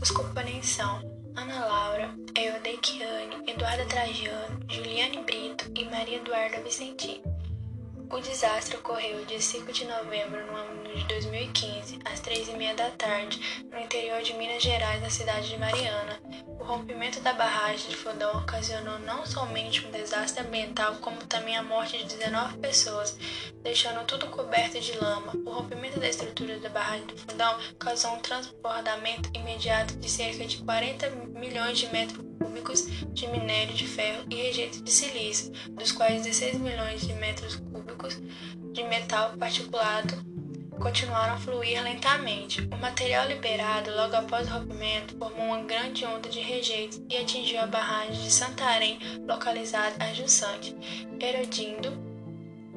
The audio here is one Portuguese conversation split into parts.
Os componentes são Ana Laura, Eudequiane, Eduarda Trajano, Juliane Brito e Maria Eduarda Vicentini. O desastre ocorreu dia 5 de novembro no ano de 2015, às três e meia da tarde, no interior de Minas Gerais, na cidade de Mariana. O rompimento da barragem de Fundão ocasionou não somente um desastre ambiental, como também a morte de 19 pessoas, deixando tudo coberto de lama. O rompimento da estrutura da barragem do Fundão causou um transbordamento imediato de cerca de 40 milhões de metros cúbicos de minério de ferro e rejeitos de silício, dos quais 16 milhões de metros cúbicos de metal particulado continuaram a fluir lentamente. O material liberado logo após o rompimento formou uma grande onda de rejeitos e atingiu a barragem de Santarém, localizada a Jussante, erodindo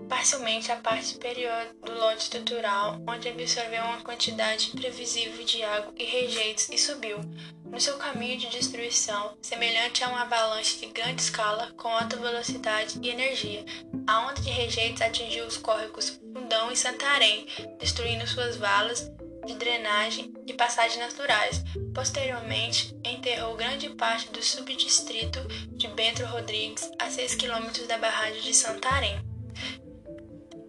parcialmente a parte superior do lote estrutural, onde absorveu uma quantidade imprevisível de água e rejeitos e subiu, no seu caminho de destruição, semelhante a uma avalanche de grande escala com alta velocidade e energia. A onda de rejeitos atingiu os córregos Fundão e Santarém, destruindo suas valas de drenagem e passagens naturais. Posteriormente, enterrou grande parte do subdistrito de Bento Rodrigues, a 6 quilômetros da barragem de Santarém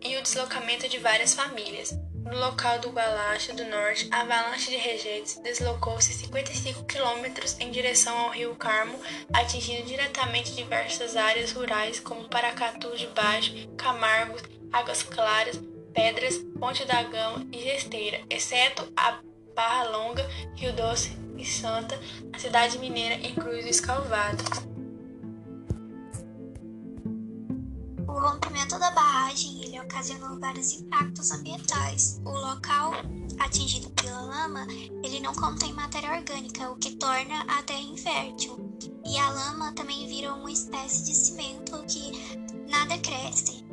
e o deslocamento de várias famílias. No local do Gualache do Norte, a avalanche de rejeitos deslocou-se 55 quilômetros em direção ao rio Carmo, atingindo diretamente diversas áreas rurais como Paracatu de Baixo, Camargos, Águas Claras, Pedras, Ponte da Gama e Gesteira, exceto a Barra Longa, Rio Doce e Santa, a cidade mineira em Cruz do Escalvado. O rompimento da barragem ele ocasionou vários impactos ambientais. O local atingido pela lama ele não contém matéria orgânica, o que torna a terra infértil. E a lama também vira uma espécie de cimento que nada cresce.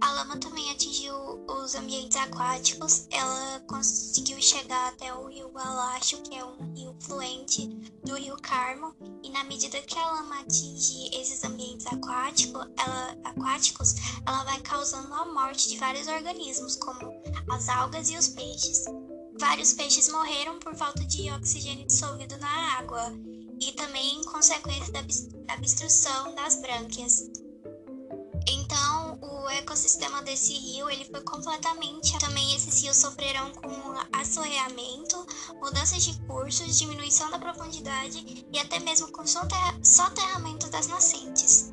A lama também atingiu os ambientes aquáticos. Ela conseguiu chegar até o rio Gualacho, que é um rio fluente do rio Carmo. E na medida que a lama atinge esses ambientes aquático, ela, aquáticos, ela vai causando a morte de vários organismos, como as algas e os peixes. Vários peixes morreram por falta de oxigênio dissolvido na água e também em consequência da obstrução das brânquias. Então, o ecossistema desse rio, ele foi completamente... Também esses rios sofrerão com assoreamento, mudanças de cursos, diminuição da profundidade e até mesmo com soterramento das nascentes.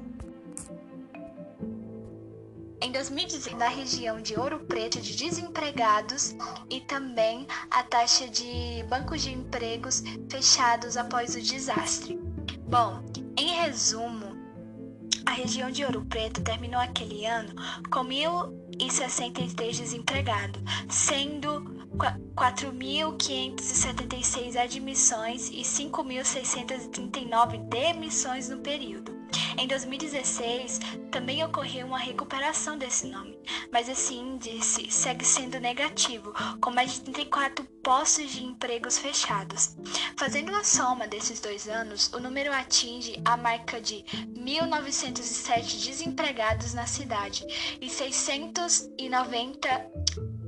Em 2016, na região de Ouro Preto de desempregados e também a taxa de bancos de empregos fechados após o desastre. Bom, em resumo, a região de Ouro Preto terminou aquele ano com 1.063 desempregados, sendo 4.576 admissões e 5.639 demissões no período. Em 2016, também ocorreu uma recuperação desse nome, mas esse índice segue sendo negativo, com mais de 34 postos de empregos fechados. Fazendo a soma desses dois anos, o número atinge a marca de 1.907 desempregados na cidade e 690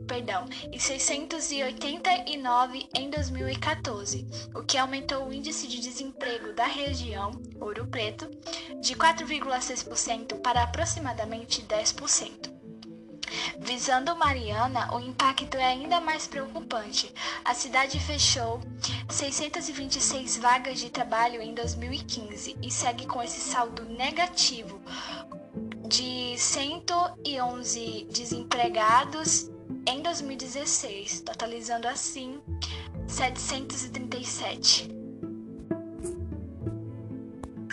perdão, e 689 em 2014, o que aumentou o índice de desemprego da região Ouro Preto de 4,6% para aproximadamente 10%. Visando Mariana, o impacto é ainda mais preocupante. A cidade fechou 626 vagas de trabalho em 2015 e segue com esse saldo negativo de 111 desempregados em 2016, totalizando assim 737.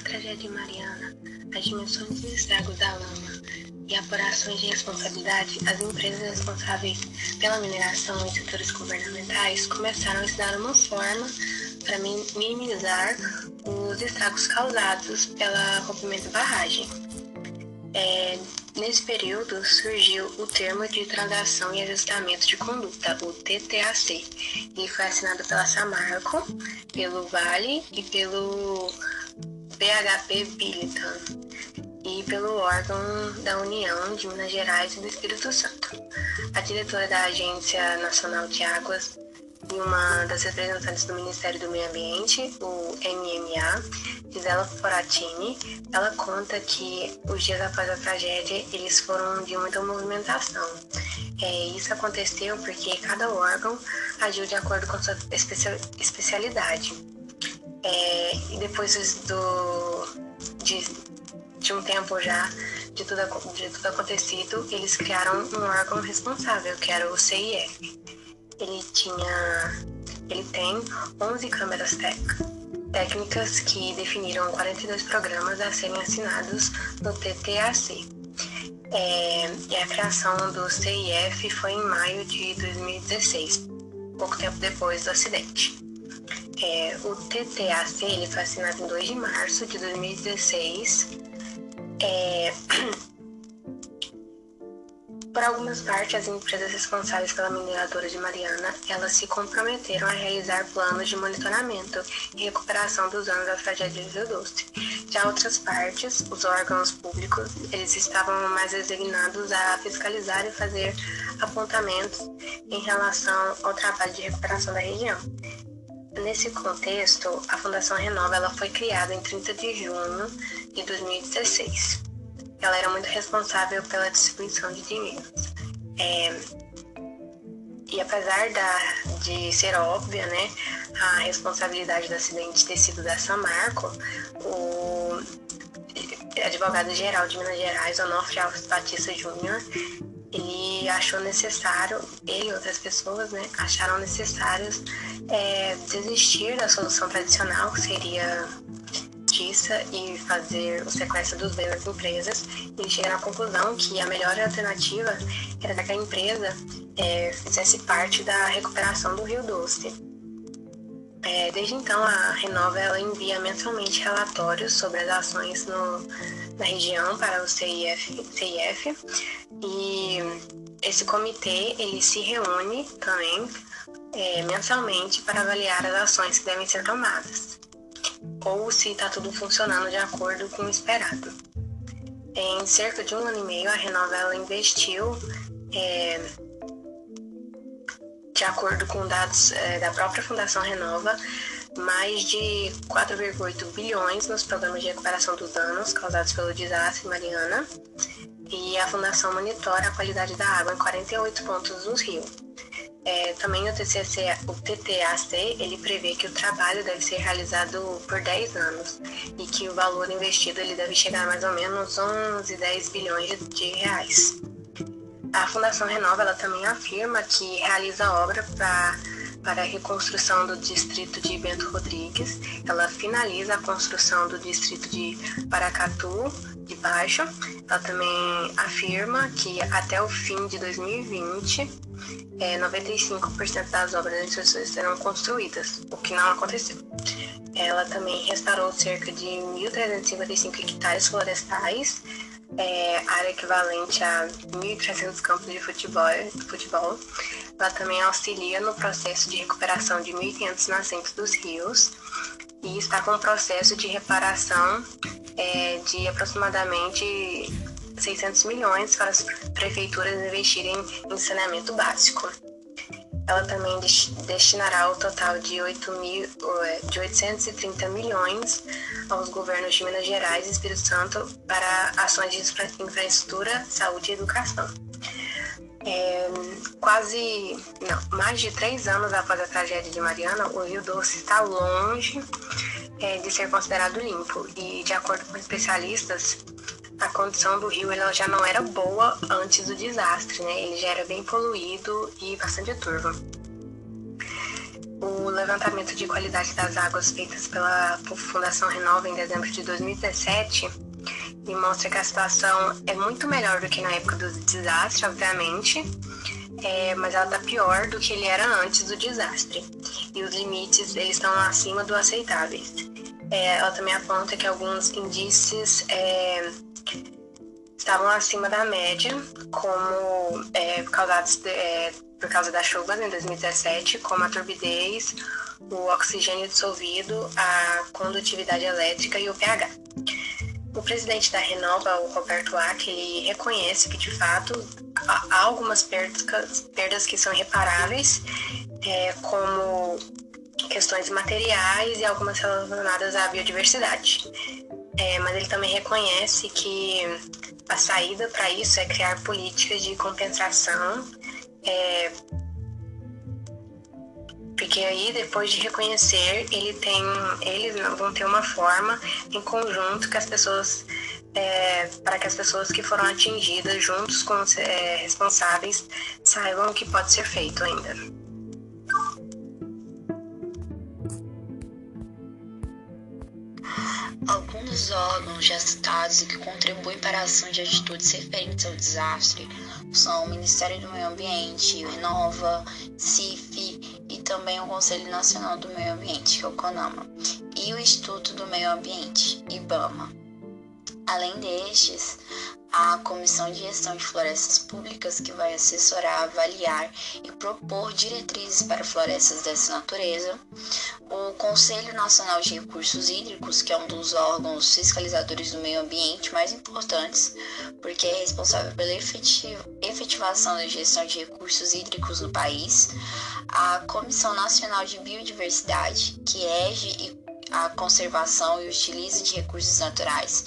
Tragédia Mariana, as dimensões dos estragos da lama e apurações de responsabilidade, as empresas responsáveis pela mineração e setores governamentais começaram a estudar uma forma para minimizar os estragos causados pela rompimento da barragem. É, Nesse período surgiu o Termo de Transação e Ajustamento de Conduta, o TTAC, e foi assinado pela Samarco, pelo Vale e pelo PHP Billiton e pelo órgão da União de Minas Gerais e do Espírito Santo. A diretora da Agência Nacional de Águas e uma das representantes do Ministério do Meio Ambiente, o MMA, Gisela Foratini, ela conta que os dias após a tragédia eles foram de muita movimentação. É, isso aconteceu porque cada órgão agiu de acordo com sua especialidade. É, e depois do, de, de um tempo já de tudo, de tudo acontecido, eles criaram um órgão responsável, que era o CIF. Ele tinha, ele tem 11 câmeras técnicas que definiram 42 programas a serem assinados no TTAC. É, e a criação do CIF foi em maio de 2016, pouco tempo depois do acidente. É, o TTAC ele foi assinado em 2 de março de 2016 é... Por algumas partes, as empresas responsáveis pela mineradora de Mariana, elas se comprometeram a realizar planos de monitoramento e recuperação dos anos da tragédia de Rio Doce. Já outras partes, os órgãos públicos, eles estavam mais designados a fiscalizar e fazer apontamentos em relação ao trabalho de recuperação da região. Nesse contexto, a Fundação Renova ela foi criada em 30 de junho de 2016. Ela era muito responsável pela distribuição de dinheiro. É, e apesar da, de ser óbvia né, a responsabilidade do acidente ter sido da Samarco, o advogado-geral de Minas Gerais, Onofre Alves Batista Júnior, ele achou necessário, ele e outras pessoas, né, acharam necessários é, desistir da solução tradicional, que seria justiça e fazer o sequestro dos bens das empresas, e chegaram à conclusão que a melhor alternativa era que a empresa é, fizesse parte da recuperação do Rio Doce. É, desde então, a Renova ela envia mensalmente relatórios sobre as ações no, na região para o CIF, CIF e esse comitê ele se reúne também é, mensalmente para avaliar as ações que devem ser tomadas ou se está tudo funcionando de acordo com o esperado. Em cerca de um ano e meio, a Renova investiu, é, de acordo com dados é, da própria Fundação Renova, mais de 4,8 bilhões nos programas de recuperação dos danos causados pelo desastre Mariana e a Fundação monitora a qualidade da água em 48 pontos dos rios. É, também o, TCC, o TTAC ele prevê que o trabalho deve ser realizado por 10 anos e que o valor investido ele deve chegar a mais ou menos 11, 10 bilhões de, de reais. A Fundação Renova ela também afirma que realiza obra para para a reconstrução do distrito de Bento Rodrigues. Ela finaliza a construção do distrito de Paracatu de Baixo. Ela também afirma que até o fim de 2020, é, 95% das obras de serão construídas, o que não aconteceu. Ela também restaurou cerca de 1.355 hectares florestais, é, área equivalente a 1.300 campos de futebol, futebol ela também auxilia no processo de recuperação de 1.500 nascentes dos rios e está com um processo de reparação é, de aproximadamente 600 milhões para as prefeituras investirem em saneamento básico. Ela também destinará o total de, 8 mil, de 830 milhões aos governos de Minas Gerais e Espírito Santo para ações de infraestrutura, saúde e educação. É, quase, não, mais de três anos após a tragédia de Mariana, o Rio Doce está longe é, de ser considerado limpo. E, de acordo com especialistas, a condição do rio ela já não era boa antes do desastre, né? Ele já era bem poluído e bastante turvo. O levantamento de qualidade das águas feitas pela Fundação Renova em dezembro de 2017 e mostra que a situação é muito melhor do que na época do desastre, obviamente, é, mas ela está pior do que ele era antes do desastre. E os limites eles estão acima do aceitáveis. É, ela também aponta que alguns índices é, estavam acima da média, como é, causados de, é, por causa das chuvas em 2017, como a turbidez, o oxigênio dissolvido, a condutividade elétrica e o pH. O presidente da Renova, o Roberto Ack, ele reconhece que, de fato, há algumas perdas, perdas que são reparáveis é, como questões materiais e algumas relacionadas à biodiversidade. É, mas ele também reconhece que a saída para isso é criar políticas de compensação, é, porque aí depois de reconhecer, ele tem, eles vão ter uma forma em conjunto que as pessoas é, para que as pessoas que foram atingidas, juntos com os é, responsáveis, saibam o que pode ser feito ainda. Alguns órgãos já citados e que contribuem para a ação de atitudes referentes ao desastre são o Ministério do Meio Ambiente, o Renova, CIF e também o Conselho Nacional do Meio Ambiente, que é o CONAMA, e o Instituto do Meio Ambiente, IBAMA. Além destes, a Comissão de Gestão de Florestas Públicas, que vai assessorar, avaliar e propor diretrizes para florestas dessa natureza, o Conselho Nacional de Recursos Hídricos, que é um dos órgãos fiscalizadores do meio ambiente mais importantes, porque é responsável pela efetivação da gestão de recursos hídricos no país, a Comissão Nacional de Biodiversidade, que rege e a conservação e o utilizo de recursos naturais,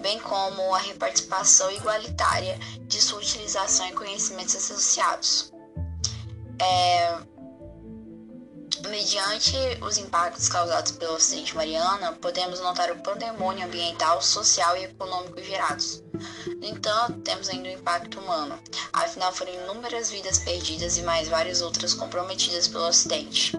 bem como a repartição igualitária de sua utilização e conhecimentos associados. É, mediante os impactos causados pelo acidente Mariana, podemos notar o pandemônio ambiental, social e econômico gerados. No entanto, temos ainda o impacto humano, afinal foram inúmeras vidas perdidas e mais várias outras comprometidas pelo acidente.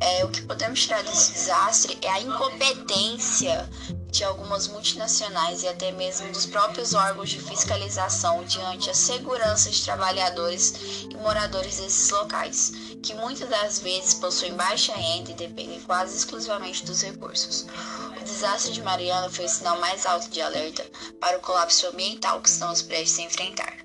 É, o que podemos tirar desse desastre é a incompetência de algumas multinacionais e até mesmo dos próprios órgãos de fiscalização diante a segurança de trabalhadores e moradores desses locais, que muitas das vezes possuem baixa renda e dependem quase exclusivamente dos recursos. O desastre de Mariana foi o sinal mais alto de alerta para o colapso ambiental que estamos prestes a enfrentar.